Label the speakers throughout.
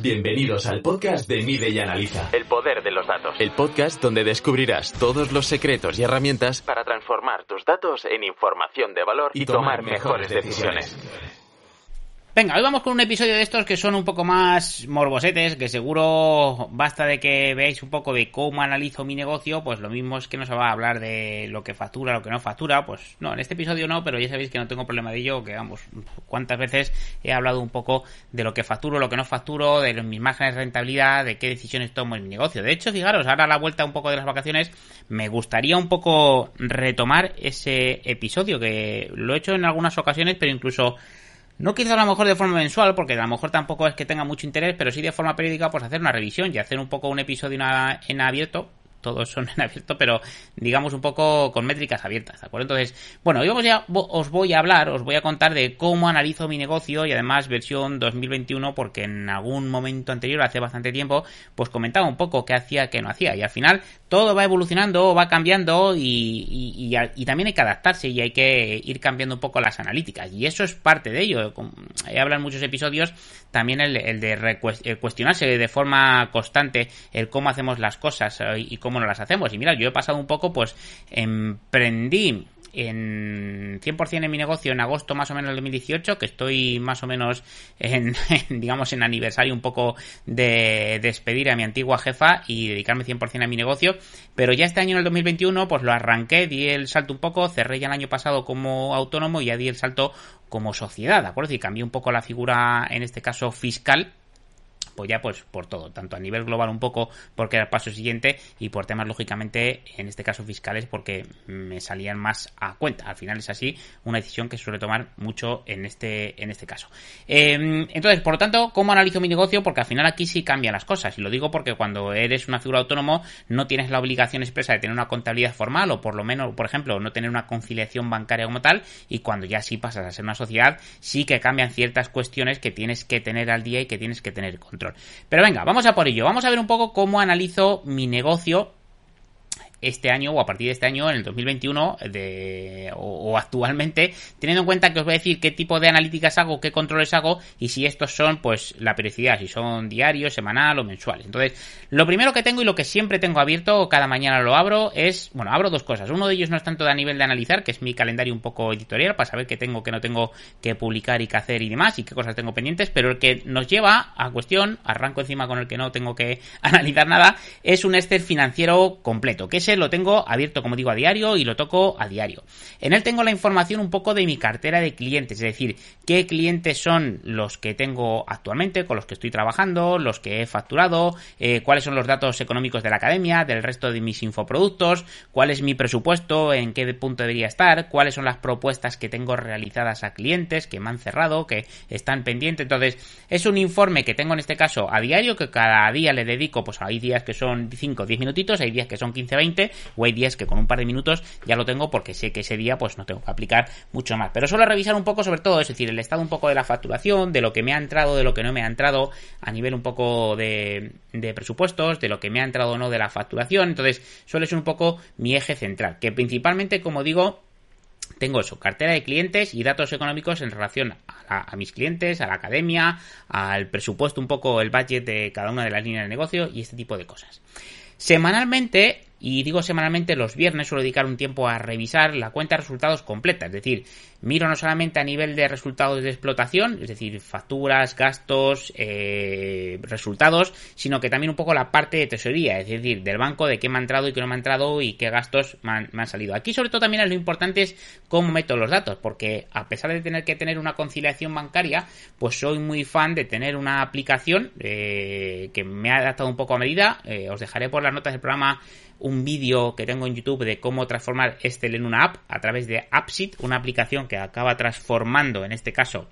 Speaker 1: Bienvenidos al podcast de Mide y Analiza.
Speaker 2: El poder de los datos.
Speaker 1: El podcast donde descubrirás todos los secretos y herramientas
Speaker 2: para transformar tus datos en información de valor
Speaker 1: y tomar mejores decisiones.
Speaker 3: Venga, hoy vamos con un episodio de estos que son un poco más morbosetes, que seguro basta de que veáis un poco de cómo analizo mi negocio, pues lo mismo es que no se va a hablar de lo que factura, lo que no factura, pues no, en este episodio no, pero ya sabéis que no tengo problema de ello, que vamos, cuántas veces he hablado un poco de lo que facturo, lo que no facturo, de mis márgenes de rentabilidad, de qué decisiones tomo en mi negocio. De hecho, fijaros, ahora a la vuelta un poco de las vacaciones, me gustaría un poco retomar ese episodio, que lo he hecho en algunas ocasiones, pero incluso no quizá a lo mejor de forma mensual, porque a lo mejor tampoco es que tenga mucho interés, pero sí de forma periódica, pues hacer una revisión y hacer un poco un episodio en abierto, todos son en abierto, pero digamos un poco con métricas abiertas, ¿de acuerdo? Entonces, bueno, hoy vamos ya, os voy a hablar, os voy a contar de cómo analizo mi negocio y además versión 2021, porque en algún momento anterior, hace bastante tiempo, pues comentaba un poco qué hacía, qué no hacía, y al final todo va evolucionando, va cambiando y, también hay que adaptarse y hay que ir cambiando un poco las analíticas, y eso es parte de ello. He hablado en muchos episodios también el, de cuestionarse de forma constante el cómo hacemos las cosas eh, y cómo no las hacemos. Y mira, yo he pasado un poco, pues emprendí en 100% en mi negocio en agosto más o menos del 2018, que estoy más o menos en, digamos, en aniversario un poco de despedir a mi antigua jefa y dedicarme 100% a mi negocio, pero ya este año en el 2021 pues lo arranqué, di el salto un poco, cerré ya el año pasado como autónomo y ya di el salto como sociedad, ¿de acuerdo? Y cambié un poco la figura, en este caso fiscal, pues ya pues por todo, tanto a nivel global un poco porque era el paso siguiente y por temas lógicamente, en este caso fiscales, porque me salían más a cuenta. Al final es así, una decisión que suele tomar mucho en este, en este caso. Em, entonces, por lo tanto, ¿cómo analizo mi negocio? Porque al final aquí sí cambian las cosas. Y lo digo porque cuando eres una figura autónomo no tienes la obligación expresa de tener una contabilidad formal o por lo menos, por ejemplo, no tener una conciliación bancaria como tal. Y cuando ya sí pasas a ser una sociedad, sí que cambian ciertas cuestiones que tienes que tener al día y que tienes que tener control. Pero venga, vamos a por ello. Vamos a ver un poco cómo analizo mi negocio este año o a partir de este año, en el 2021 de, o, actualmente, teniendo en cuenta que os voy a decir qué tipo de analíticas hago, qué controles hago y si estos son pues la periodicidad, si son diarios, semanal o mensuales. Entonces, lo primero que tengo y lo que siempre tengo abierto, cada mañana lo abro, es, bueno, abro dos cosas. Uno de ellos no es tanto a nivel de analizar, que es mi calendario un poco editorial para saber qué tengo, qué no tengo que publicar y qué hacer y demás y qué cosas tengo pendientes, pero el que nos lleva a cuestión, arranco encima con el que no tengo que analizar nada, es un Excel financiero completo, que es lo tengo abierto, como digo, a diario y lo toco a diario. En él tengo la información un poco de mi cartera de clientes, es decir, qué clientes son los que tengo actualmente, con los que estoy trabajando, los que he facturado, eh, cuáles son los datos económicos de la academia, del resto de mis infoproductos, cuál es mi presupuesto, en qué punto debería estar, cuáles son las propuestas que tengo realizadas a clientes que me han cerrado, que están pendientes. Entonces, es un informe que tengo en este caso a diario, que cada día le dedico, pues hay días que son 5 o 10 minutitos, hay días que son 15-20, o hay días que con un par de minutos ya lo tengo porque sé que ese día pues no tengo que aplicar mucho más. Pero solo revisar un poco sobre todo, es decir, el estado un poco de la facturación, de lo que me ha entrado, de lo que no me ha entrado, a nivel un poco de, presupuestos, de lo que me ha entrado o no de la facturación. Entonces, suele ser un poco mi eje central, que principalmente, como digo, tengo eso, cartera de clientes y datos económicos en relación a, mis clientes, a la academia, al presupuesto, un poco el budget de cada una de las líneas de negocio y este tipo de cosas. Semanalmente y digo semanalmente, los viernes suelo dedicar un tiempo a revisar la cuenta de resultados completa. Es decir, miro no solamente a nivel de resultados de explotación, es decir, facturas, gastos, eh, resultados, sino que también un poco la parte de tesorería, es decir, del banco, de qué me ha entrado y qué no me ha entrado y qué gastos me han, salido. Aquí sobre todo también lo importante es cómo meto los datos, porque a pesar de tener que tener una conciliación bancaria, pues soy muy fan de tener una aplicación eh, que me ha adaptado un poco a medida. Eh, os dejaré por las notas del programa un vídeo que tengo en YouTube de cómo transformar Excel en una app a través de AppSheet, una aplicación que acaba transformando, en este caso,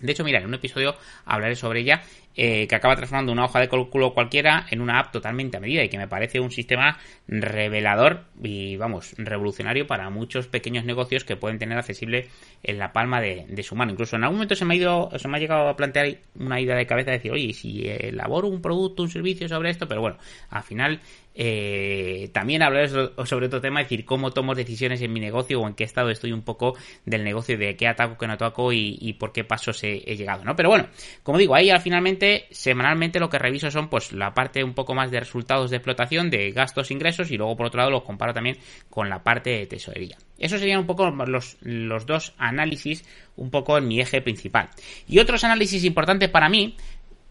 Speaker 3: De hecho, mira, en un episodio hablaré sobre ella, eh, que acaba transformando una hoja de cálculo cualquiera en una app totalmente a medida y que me parece un sistema revelador y, vamos, revolucionario para muchos pequeños negocios que pueden tener accesible en la palma de, su mano. Incluso en algún momento se me ha ido, se me ha llegado a plantear una idea de cabeza de decir, oye, si elaboro un producto, un servicio sobre esto, pero bueno, al final eh, también hablaré sobre otro tema, es decir, cómo tomo decisiones en mi negocio o en qué estado estoy un poco del negocio, de qué ataco, qué no ataco y, por qué pasos he, llegado, ¿no? Pero bueno, como digo, ahí al finalmente, semanalmente lo que reviso son pues la parte un poco más de resultados de explotación, de gastos, ingresos y luego por otro lado los comparo también con la parte de tesorería. Esos serían un poco los, los dos análisis, un poco en mi eje principal. Y otros análisis importantes para mí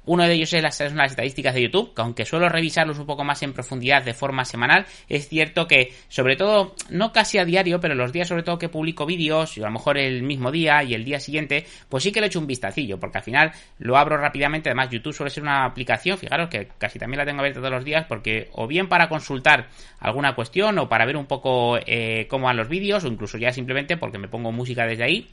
Speaker 3: uno de ellos es las, estadísticas de YouTube, que aunque suelo revisarlos un poco más en profundidad de forma semanal, es cierto que, sobre todo, no casi a diario, pero los días sobre todo que publico vídeos, y a lo mejor el mismo día y el día siguiente, pues sí que le echo un vistacillo, porque al final lo abro rápidamente. Además, YouTube suele ser una aplicación, fijaros que casi también la tengo abierta todos los días, porque o bien para consultar alguna cuestión o para ver un poco eh, cómo van los vídeos, o incluso ya simplemente porque me pongo música desde ahí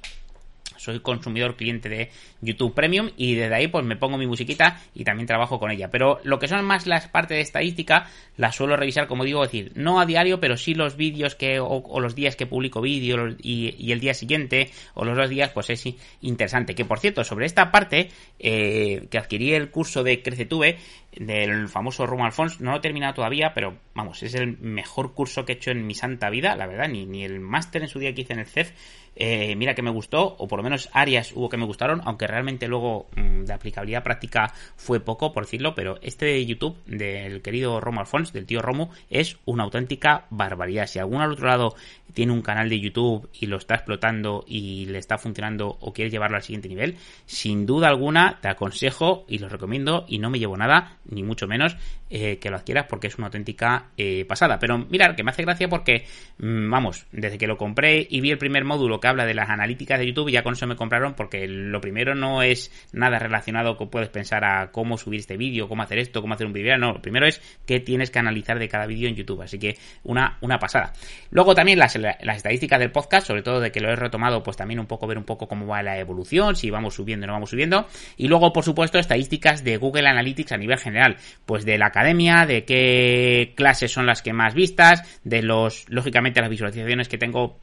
Speaker 3: soy consumidor cliente de YouTube Premium y desde ahí pues me pongo mi musiquita y también trabajo con ella. Pero lo que son más las partes de estadística las suelo revisar, como digo, decir, no a diario, pero sí los vídeos que o, los días que publico vídeo y, el día siguiente o los dos días, pues es interesante. Que por cierto, sobre esta parte eh, que adquirí el curso de CreceTube del famoso Romo Alfons, no lo he terminado todavía, pero vamos, es el mejor curso que he hecho en mi santa vida, la verdad, ni, ni el máster en su día que hice en el CEF eh, mira que me gustó, o por lo menos áreas hubo que me gustaron, aunque realmente luego mm, de aplicabilidad práctica fue poco, por decirlo, pero este de YouTube del querido Romo Alfons, del tío Romo, es una auténtica barbaridad. Si algún al otro lado tiene un canal de YouTube y lo está explotando y le está funcionando o quiere llevarlo al siguiente nivel, sin duda alguna te aconsejo y lo recomiendo y no me llevo nada, ni mucho menos, eh, que lo adquieras porque es una auténtica eh, pasada. Pero mirar, que me hace gracia porque, mm, vamos, desde que lo compré y vi el primer módulo que habla de las analíticas de YouTube, ya con eso me compraron porque lo primero no es nada relacionado con puedes pensar a cómo subir este vídeo, cómo hacer esto, cómo hacer un vídeo, no, lo primero es qué tienes que analizar de cada vídeo en YouTube, así que una, una pasada. Luego también las, las estadísticas del podcast, sobre todo de que lo he retomado, pues también un poco ver un poco cómo va la evolución, si vamos subiendo o no vamos subiendo, y luego por supuesto estadísticas de Google Analytics a nivel general, pues de la academia, de qué clases son las que más vistas, de los, lógicamente, las visualizaciones que tengo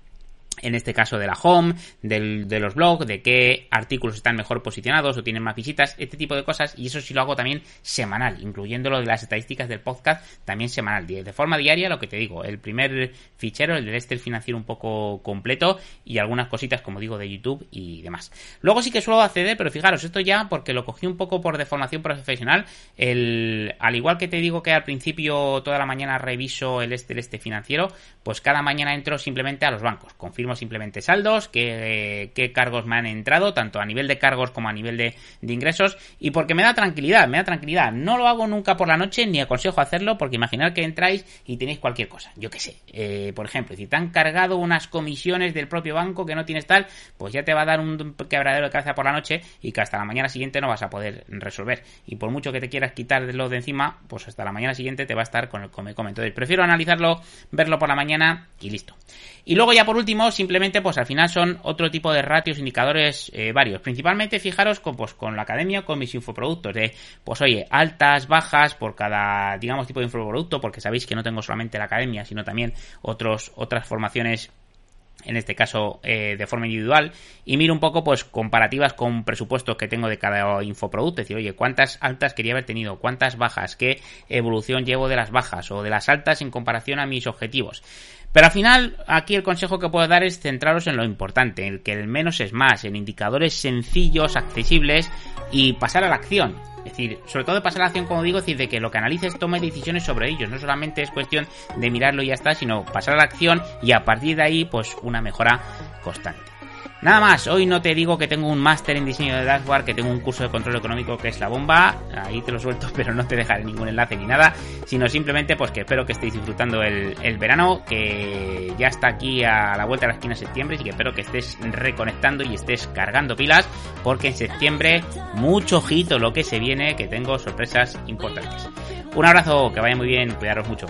Speaker 3: en este caso de la home, del, de los blogs, de qué artículos están mejor posicionados o tienen más visitas, este tipo de cosas, y eso sí lo hago también semanal, incluyendo lo de las estadísticas del podcast, también semanal, de forma diaria, lo que te digo, el primer fichero, el del Excel financiero un poco completo, y algunas cositas, como digo, de YouTube y demás. Luego sí que suelo acceder, pero fijaros, esto ya porque lo cogí un poco por deformación profesional, el, al igual que te digo que al principio toda la mañana reviso el este, este financiero, pues cada mañana entro simplemente a los bancos, confirmo simplemente saldos, qué, cargos me han entrado, tanto a nivel de cargos como a nivel de, ingresos, y porque me da tranquilidad, me da tranquilidad. No lo hago nunca por la noche, ni aconsejo hacerlo, porque imaginar que entráis y tenéis cualquier cosa, yo qué sé. Eh, por ejemplo, si te han cargado unas comisiones del propio banco que no tienes tal, pues ya te va a dar un quebradero de cabeza por la noche y que hasta la mañana siguiente no vas a poder resolver. Y por mucho que te quieras quitar lo de encima, pues hasta la mañana siguiente te va a estar con el come come. Entonces prefiero analizarlo, verlo por la mañana y listo. Y luego ya por último, simplemente pues al final son otro tipo de ratios, indicadores eh, varios. Principalmente fijaros con, pues, con la academia con mis infoproductos de, pues oye, altas, bajas por cada, digamos, tipo de infoproducto, porque sabéis que no tengo solamente la academia, sino también otros, otras formaciones en este caso eh, de forma individual, y miro un poco pues comparativas con presupuestos que tengo de cada infoproducto, es decir, oye, cuántas altas quería haber tenido, cuántas bajas, qué evolución llevo de las bajas o de las altas en comparación a mis objetivos. Pero al final, aquí el consejo que puedo dar es centraros en lo importante, en que el menos es más, en indicadores sencillos, accesibles y pasar a la acción. Es decir, sobre todo de pasar a la acción, como digo, es decir, de que lo que analices tome decisiones sobre ellos. No solamente es cuestión de mirarlo y ya está, sino pasar a la acción y a partir de ahí, pues una mejora constante. Nada más, hoy no te digo que tengo un máster en diseño de dashboard, que tengo un curso de control económico que es la bomba, ahí te lo suelto, pero no te dejaré ningún enlace ni nada, sino simplemente pues que espero que estéis disfrutando el, verano, que ya está aquí a la vuelta de la esquina de septiembre y que espero que estés reconectando y estés cargando pilas, porque en septiembre mucho ojito lo que se viene, que tengo sorpresas importantes. Un abrazo, que vaya muy bien, cuidaros mucho.